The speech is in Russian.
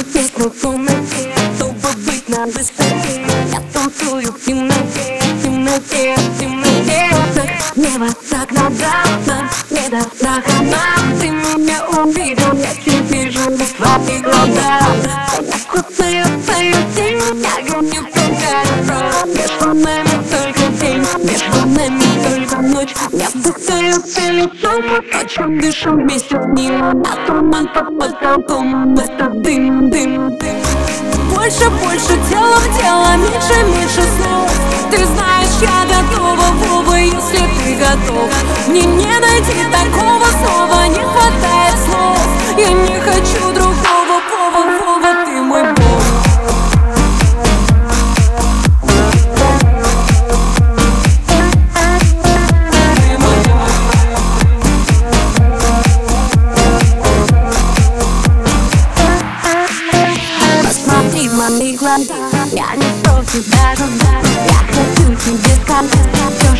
в темноте Чтобы быть на высоте Я танцую в темноте, в темноте, в темноте Так небо, так надо, не до страха Ты меня увидел, я теперь вижу без твоих глаза Я вкусную твою тень, я гоню только Между нами только день, между нами вдыхаю ты лицом, о чем дышим вместе с ним А туман под потолком, это дым, дым, дым. Больше, больше, тело в меньше, меньше слов. Ты знаешь, я готова, Вова, если ты готов. Мне не найти такого снова, не хватает слов. Я не хочу Я не против даже Я хочу тебе сказать